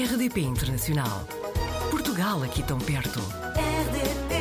RDP Internacional. Portugal aqui tão perto. RDP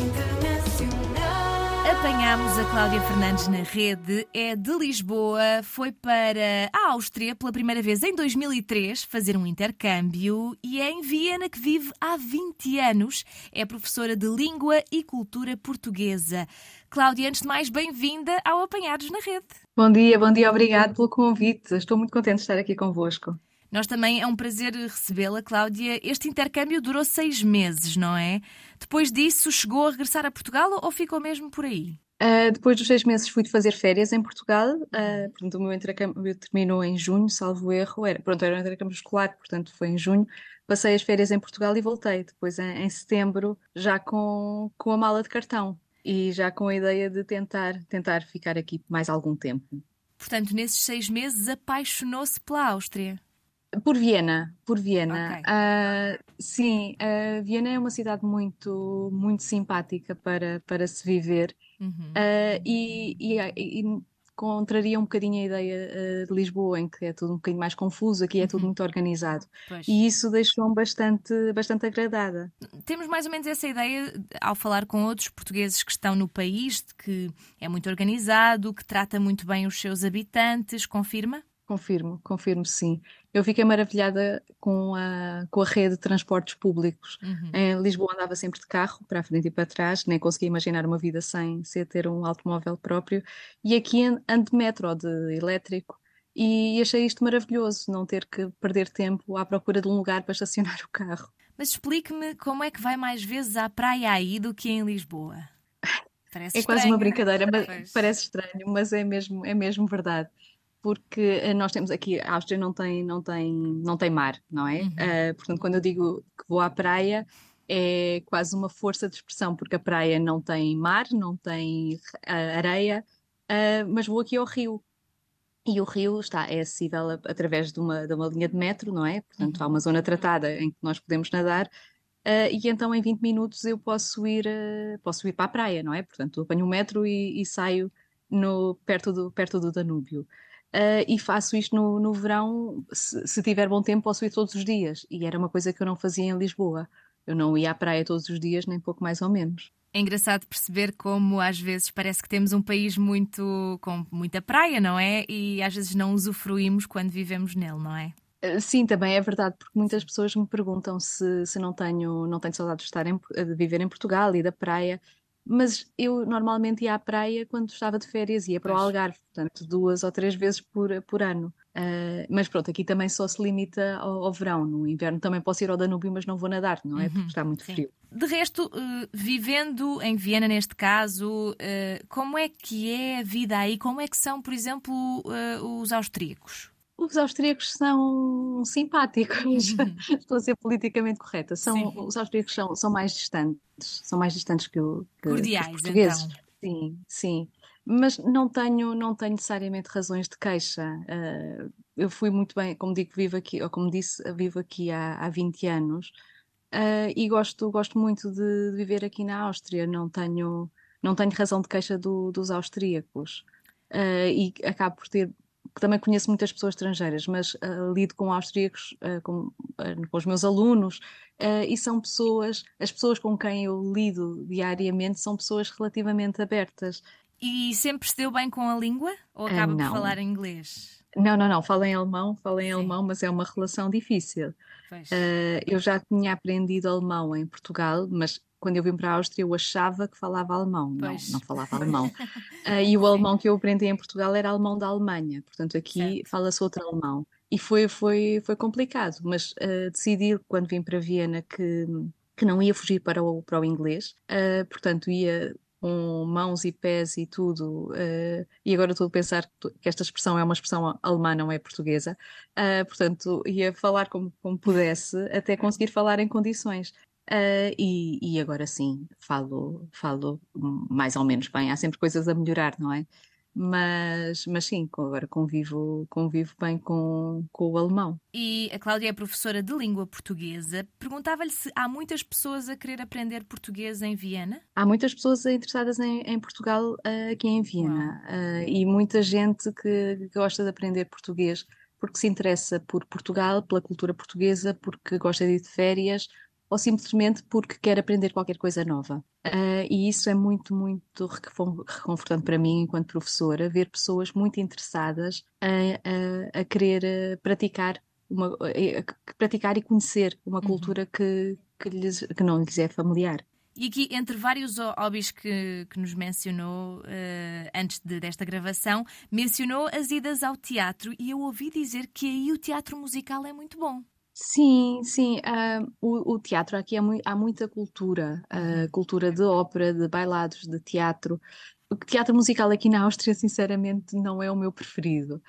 Internacional. Apanhámos a Cláudia Fernandes na rede, é de Lisboa, foi para a Áustria pela primeira vez em 2003 fazer um intercâmbio e é em Viena que vive há 20 anos. É professora de Língua e Cultura Portuguesa. Cláudia, antes de mais, bem-vinda ao Apanhados na Rede. Bom dia, bom dia, obrigado pelo convite. Estou muito contente de estar aqui convosco. Nós também é um prazer recebê-la, Cláudia. Este intercâmbio durou seis meses, não é? Depois disso, chegou a regressar a Portugal ou ficou mesmo por aí? Uh, depois dos seis meses fui fazer férias em Portugal. Uh, portanto, o meu intercâmbio terminou em junho, salvo erro. Era, pronto, era um intercâmbio escolar, portanto foi em junho. Passei as férias em Portugal e voltei. Depois em, em setembro, já com, com a mala de cartão e já com a ideia de tentar, tentar ficar aqui mais algum tempo. Portanto, nesses seis meses apaixonou-se pela Áustria. Por Viena, por Viena. Ok. Ah, sim, ah, Viena é uma cidade muito, muito simpática para, para se viver Uhum. Ah, e, e, e contraria um bocadinho a ideia ah, de Lisboa, em que é tudo um bocadinho mais confuso, aqui é tudo Uhum. muito organizado. Pois. E isso deixou-me bastante, bastante agradada. Temos mais ou menos essa ideia ao falar com outros portugueses que estão no país, de que é muito organizado, que trata muito bem os seus habitantes. Confirma? Confirmo, confirmo sim. Eu fiquei maravilhada com a, com a rede de transportes públicos. Uhum. Em Lisboa andava sempre de carro, para a frente e para trás, nem conseguia imaginar uma vida sem, sem ter um automóvel próprio. E aqui an- ando de metro, ou de elétrico, e achei isto maravilhoso, não ter que perder tempo à procura de um lugar para estacionar o carro. Mas explique-me como é que vai mais vezes à praia aí do que em Lisboa. Parece É quase estranho. uma brincadeira, mas parece estranho, mas é mesmo, é mesmo verdade. Porque eh, nós temos aqui, a Áustria não tem, não tem, não tem mar, não é? Uhum. Ah, portanto, quando eu digo que vou à praia, é quase uma força de expressão, porque a praia não tem mar, não tem ah, areia, ah, mas vou aqui ao rio. E o rio está, é acessível a- através de uma, de uma linha de metro, não é? Portanto, há uma zona tratada em que nós podemos nadar, ah, e então em 20 minutos eu posso ir, ah, posso ir para a praia, não é? Portanto, apanho o metro e, e saio no, perto do, perto do Danúbio. Ah, e faço isto no, no verão, se, se tiver bom tempo, posso ir todos os dias. E era uma coisa que eu não fazia em Lisboa. Eu não ia à praia todos os dias, nem pouco mais ou menos. É engraçado perceber como às vezes parece que temos um país muito com muita praia, não é? E às vezes não usufruímos quando vivemos nele, não é? Uh, Sim, também é verdade, porque muitas pessoas me perguntam se, se não tenho, não tenho saudades de estar em, de viver em Portugal e da praia, mas eu normalmente ia à praia quando estava de férias, ia para o. Algarve, portanto, duas ou três vezes por, por ano. Uh, mas pronto, aqui também só se limita ao, ao verão. No inverno também posso ir ao Danúbio, mas não vou nadar, não é? Uhum, Porque está muito sim. frio. De resto, eh, vivendo em Viena neste caso, eh, como é que é a vida aí? Como é que são, por exemplo, eh, os austríacos? Os austríacos são simpáticos. Estou a ser politicamente correta. São, Sim. os austríacos são, são mais distantes, são mais distantes que, o- que- que os Cordiais, portugueses. então. Sim, sim. Mas não tenho, não tenho necessariamente razões de queixa. Ah, eu fui muito bem, como digo, vivo aqui, ou como disse, vivo aqui há, há 20 anos, ah, e gosto, gosto muito de, de viver aqui na Áustria. Não tenho, não tenho razão de queixa do- dos austríacos. Ah, e acabo por ter, também conheço muitas pessoas estrangeiras, mas ah, lido com austríacos, ah, com, ah, com os meus alunos, e são pessoas, as pessoas com quem eu lido diariamente são pessoas relativamente abertas. E sempre se deu bem com a língua? Ou acaba por falar inglês? Não, não, não, falo em alemão, falo em Sim. alemão, mas é uma relação difícil. Ah, eu já tinha aprendido alemão em Portugal, mas quando eu vim para a Áustria eu achava que falava alemão, não, Pois. não falava alemão. Ah, e o alemão que eu aprendi em Portugal era alemão da Alemanha, portanto aqui fala-se outro alemão. E foi, foi, foi complicado, mas ah, decidi quando vim para Viena que, que não ia fugir para o, para o inglês, ah, portanto ia com mãos e pés e tudo, ah, e agora estou a pensar que esta expressão é uma expressão alemã, não é portuguesa, ah, portanto ia falar como, como pudesse até conseguir falar em condições. Ah, e, e agora sim, falo, falo mais ou menos bem. Há sempre coisas a melhorar, não é? Mas, mas sim, agora convivo, convivo bem com, com o alemão. E a Cláudia é professora de língua portuguesa. Perguntava-lhe se há muitas pessoas a querer aprender português em Viena. Há muitas pessoas interessadas em, em Portugal, ah, aqui em Viena, ah, e muita gente que, que gosta de aprender português porque se interessa por Portugal, pela cultura portuguesa, porque gosta de ir de férias ou simplesmente porque quer aprender qualquer coisa nova. Uh, e isso é muito, muito reconfortante para mim, enquanto professora, ver pessoas muito interessadas a, a, a querer eh, praticar, uma, a praticar e conhecer uma uhum. cultura que, que, lhes, que não lhes é familiar. E aqui, entre vários hobbies que, que nos mencionou uh, antes de, desta gravação, mencionou as idas ao teatro e eu ouvi dizer que aí o teatro musical é muito bom. Sim, sim. ah, o, o teatro aqui é mui- há muita cultura, ah, cultura de ópera, de bailados, de teatro. O teatro musical aqui na Áustria, sinceramente, não é o meu preferido.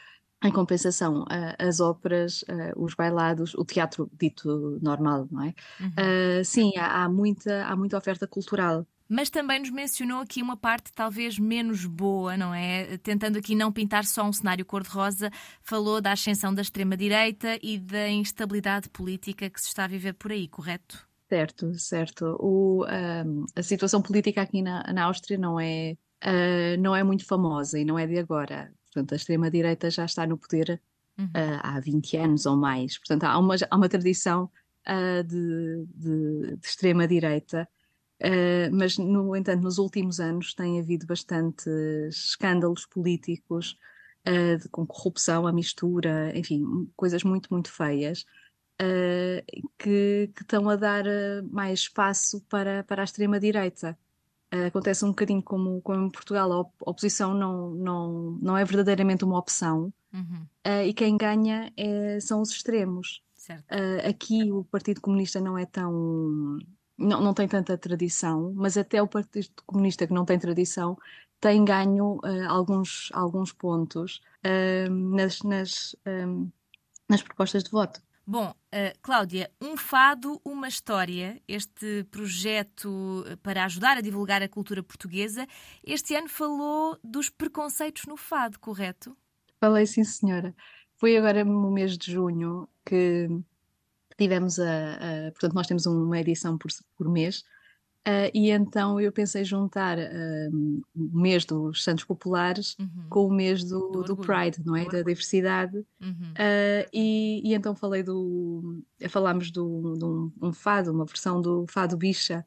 Em compensação, ah, as óperas, ah, os bailados, o teatro dito normal, não é? Uhum. Ah, sim, há, há muita, há muita oferta cultural mas também nos mencionou aqui uma parte talvez menos boa, não é? Tentando aqui não pintar só um cenário cor-de-rosa, falou da ascensão da extrema-direita e da instabilidade política que se está a viver por aí, correto? Certo, certo. O, um, a situação política aqui na, na Áustria não é, uh, não é muito famosa e não é de agora. Portanto, a extrema-direita já está no poder uhum. uh, há 20 anos ou mais. Portanto, há uma, há uma tradição uh, de, de, de extrema-direita Uh, mas, no entanto, nos últimos anos tem havido bastantes escândalos políticos uh, de, com corrupção, a mistura, enfim, coisas muito, muito feias, uh, que, que, estão a dar mais espaço para, para a extrema-direita. acontece um bocadinho como, como em Portugal, a oposição não, não, não é verdadeiramente uma opção uhum. e quem ganha é, são os extremos. aqui o Partido Comunista não é tão não, não tem tanta tradição, mas até o Partido Comunista, que não tem tradição, tem ganho uh, alguns, alguns pontos uh, nas, nas, uh, nas propostas de voto. Bom, uh, Cláudia, um fado, uma história, este projeto para ajudar a divulgar a cultura portuguesa, este ano falou dos preconceitos no fado, correto? Falei, sim, senhora. Foi agora no mês de junho que tivemos a, a, portanto, nós temos uma edição por, por mês, uh, e então eu pensei juntar uh, o mês dos Santos Populares uhum. com o mês do, do, do Pride, não é? Da diversidade. Uhum. Uh, e, e, então falei do. Falámos do, de um, um fado, uma versão do Fado Bicha,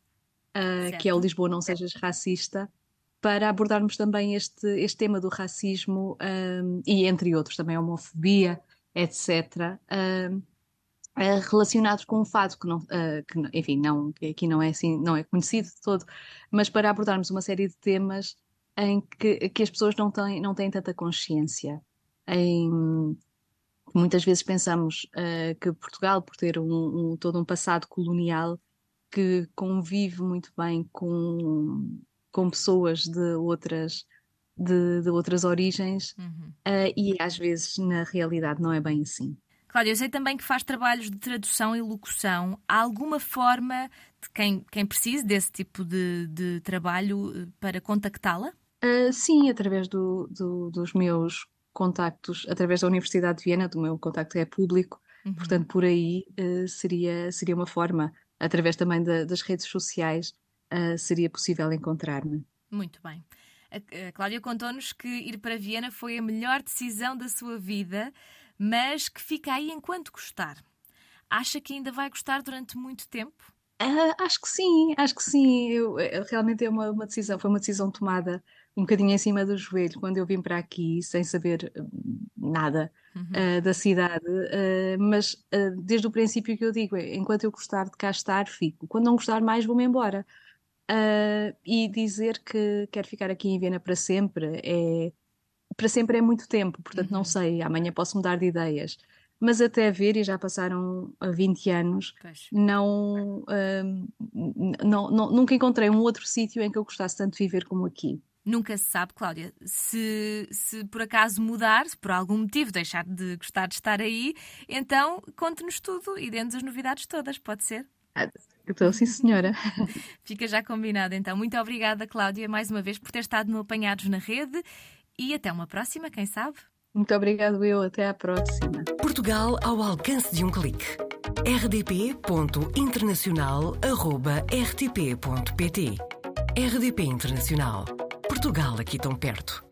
que é o Lisboa Não Sejas Racista para abordarmos também este, este tema do racismo um, e, entre outros, também a homofobia, etc. Um, Uh, relacionados com o fado, que, não, uh, que, enfim, não, que aqui não é assim, não é conhecido de todo, mas para abordarmos uma série de temas em que, que as pessoas não têm, não têm tanta consciência. Em, muitas vezes pensamos uh, que Portugal, por ter um, um, todo um passado colonial que convive muito bem com, com pessoas de outras, de, de outras origens, uhum. e às vezes na realidade não é bem assim. Cláudia, eu sei também que faz trabalhos de tradução e locução. Há alguma forma de quem, quem precise desse tipo de, de trabalho eh, para contactá-la? Uh, sim, através do, do, dos meus contactos, através da Universidade de Viena, do meu contacto é público, uhum. portanto, por aí uh, seria, seria uma forma, através também da, das redes sociais, uh, seria possível encontrar-me. Muito bem. A Cláudia contou-nos que ir para Viena foi a melhor decisão da sua vida mas que fica aí enquanto gostar. Acha que ainda vai gostar durante muito tempo? Uh, acho que sim, acho que sim. Eu, eu realmente é uma, uma, decisão, foi uma decisão tomada um bocadinho em cima do joelho quando eu vim para aqui sem saber hum, nada uhum. uh, da cidade, uh, mas desde o princípio que eu digo, enquanto eu gostar de cá estar, fico. Quando não gostar mais, vou-me embora. e dizer que quero ficar aqui em Viena para sempre é para sempre é muito tempo, portanto uhum. não sei, amanhã posso mudar de ideias. Mas até ver, e já passaram 20 anos, não, hum, não, não, nunca encontrei um outro sítio em que eu gostasse tanto de viver como aqui. Nunca se sabe, Cláudia. Se, se por acaso mudar, se por algum motivo deixar de gostar de estar aí, então conte-nos tudo e dê-nos as novidades todas, pode ser? Ah, estou sim, senhora. Fica já combinado então. Muito obrigada, Cláudia, mais uma vez por ter estado no Apanhados na Rede e até uma próxima, quem sabe? Muito obrigado, eu. Até à próxima. Portugal ao alcance de um clique. rdp.internacional.rtp.pt RDP Internacional. Portugal aqui tão perto.